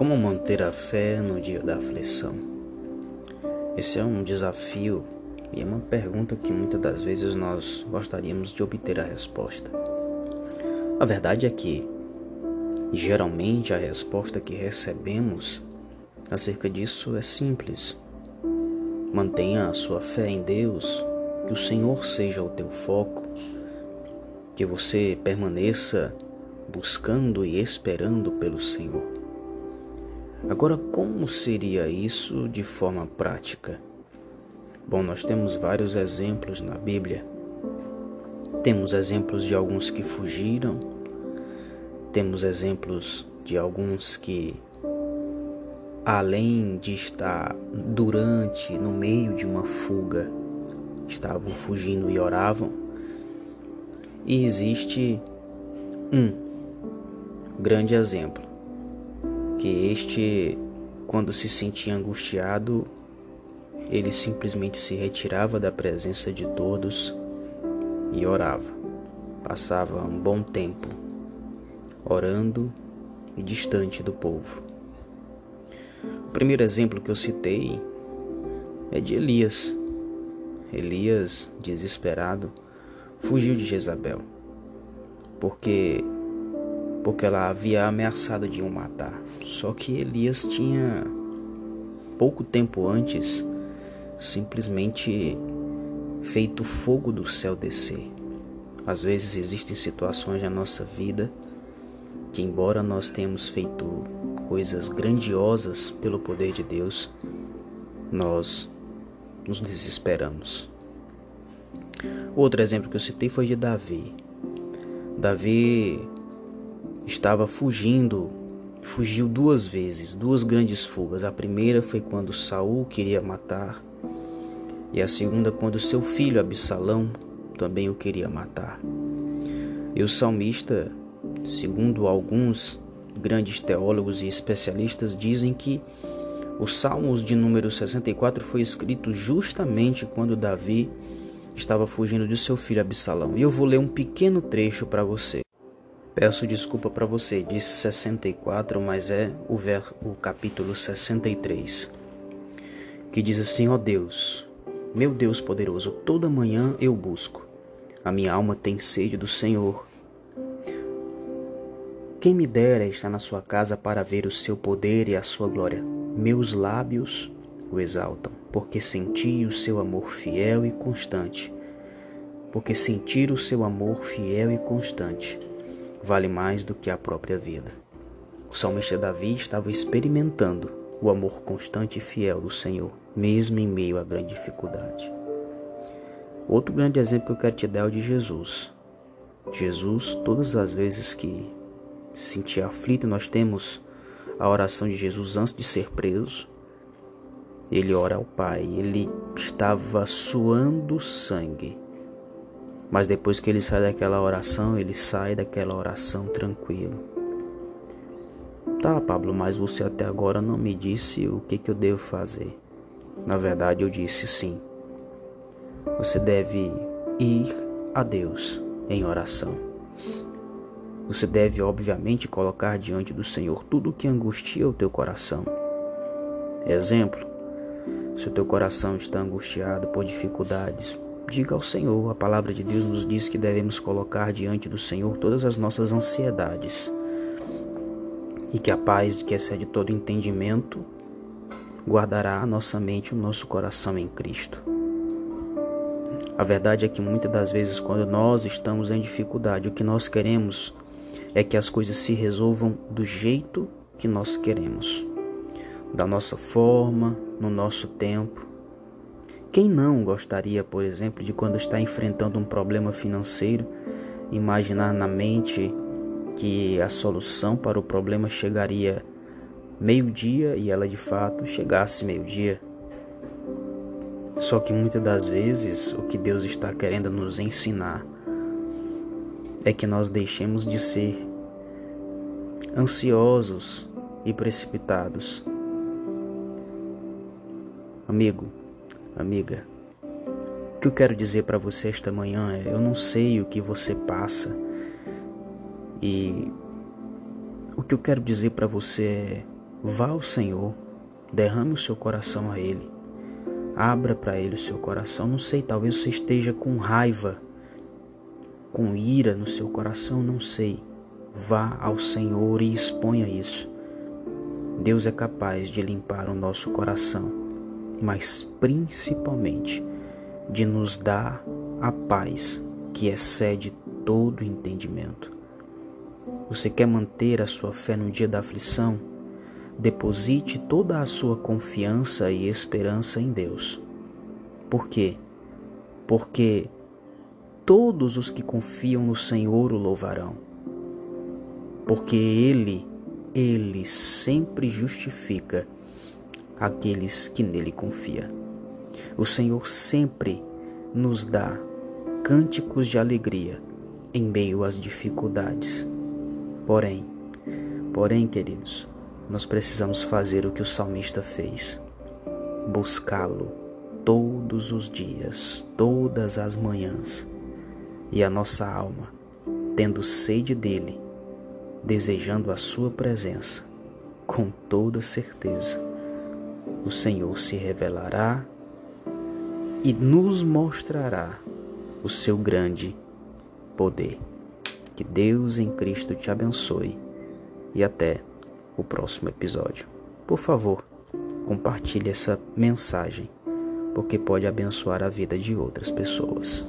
Como manter a fé no dia da aflição? Esse é um desafio e é uma pergunta que muitas das vezes nós gostaríamos de obter a resposta. A verdade é que, geralmente, a resposta que recebemos acerca disso é simples. Mantenha a sua fé em Deus, que o Senhor seja o teu foco, que você permaneça buscando e esperando pelo Senhor. Agora, como seria isso de forma prática? Bom, nós temos vários exemplos na Bíblia. Temos exemplos de alguns que fugiram, temos exemplos de alguns que, além de estar durante, no meio de uma fuga, estavam fugindo e oravam. E existe um grande exemplo que este, quando se sentia angustiado, ele simplesmente se retirava da presença de todos e orava. Passava um bom tempo orando e distante do povo. O primeiro exemplo que eu citei é de Elias. Elias, desesperado, fugiu de Jezabel, porque porque ela havia ameaçado de o matar. Só que Elias tinha pouco tempo antes simplesmente feito fogo do céu descer. Às vezes existem situações na nossa vida que, embora nós tenhamos feito coisas grandiosas pelo poder de Deus, nós nos desesperamos. Outro exemplo que eu citei foi de Davi. Davi estava fugindo, fugiu duas vezes, duas grandes fugas. A primeira foi quando Saul queria matar, e a segunda quando seu filho Absalão também o queria matar. E o salmista, segundo alguns grandes teólogos e especialistas, dizem que o Salmos de número 64 foi escrito justamente quando Davi estava fugindo de seu filho Absalão. E eu vou ler um pequeno trecho para você. Peço desculpa para você, disse 64, mas é o, ver, o capítulo 63, que diz assim: Ó oh Deus, meu Deus poderoso, toda manhã eu busco, a minha alma tem sede do Senhor. Quem me dera estar na sua casa para ver o seu poder e a sua glória. Meus lábios o exaltam, porque senti o seu amor fiel e constante. Porque sentir o seu amor fiel e constante vale mais do que a própria vida. O salmista Davi estava experimentando o amor constante e fiel do Senhor, mesmo em meio à grande dificuldade. Outro grande exemplo que eu quero te dar é o de Jesus. Jesus, todas as vezes que se sentia aflito, nós temos a oração de Jesus antes de ser preso. Ele ora ao Pai, ele estava suando sangue mas depois que ele sai daquela oração, ele sai daquela oração tranquilo. Tá, Pablo, mas você até agora não me disse o que, que eu devo fazer. Na verdade, eu disse sim. Você deve ir a Deus em oração. Você deve, obviamente, colocar diante do Senhor tudo o que angustia o teu coração. Exemplo: se o teu coração está angustiado por dificuldades, Diga ao Senhor, a palavra de Deus nos diz que devemos colocar diante do Senhor todas as nossas ansiedades e que a paz que excede todo entendimento guardará a nossa mente e o nosso coração em Cristo. A verdade é que muitas das vezes, quando nós estamos em dificuldade, o que nós queremos é que as coisas se resolvam do jeito que nós queremos, da nossa forma, no nosso tempo. Quem não gostaria, por exemplo, de quando está enfrentando um problema financeiro, imaginar na mente que a solução para o problema chegaria meio-dia e ela de fato chegasse meio-dia? Só que muitas das vezes o que Deus está querendo nos ensinar é que nós deixemos de ser ansiosos e precipitados. Amigo, Amiga, o que eu quero dizer para você esta manhã é: eu não sei o que você passa, e o que eu quero dizer para você é: vá ao Senhor, derrame o seu coração a Ele, abra para Ele o seu coração. Não sei, talvez você esteja com raiva, com ira no seu coração, não sei. Vá ao Senhor e exponha isso. Deus é capaz de limpar o nosso coração, mas principalmente de nos dar a paz que excede todo entendimento. Você quer manter a sua fé no dia da aflição? Deposite toda a sua confiança e esperança em Deus. Por quê? Porque todos os que confiam no Senhor o louvarão. Porque Ele, Ele sempre justifica aqueles que nele confiam. O Senhor sempre nos dá cânticos de alegria em meio às dificuldades. Porém, porém, queridos, nós precisamos fazer o que o salmista fez: buscá-lo todos os dias, todas as manhãs, e a nossa alma, tendo sede dele, desejando a sua presença, com toda certeza, o Senhor se revelará e nos mostrará o seu grande poder. Que Deus em Cristo te abençoe e até o próximo episódio. Por favor, compartilhe essa mensagem, porque pode abençoar a vida de outras pessoas.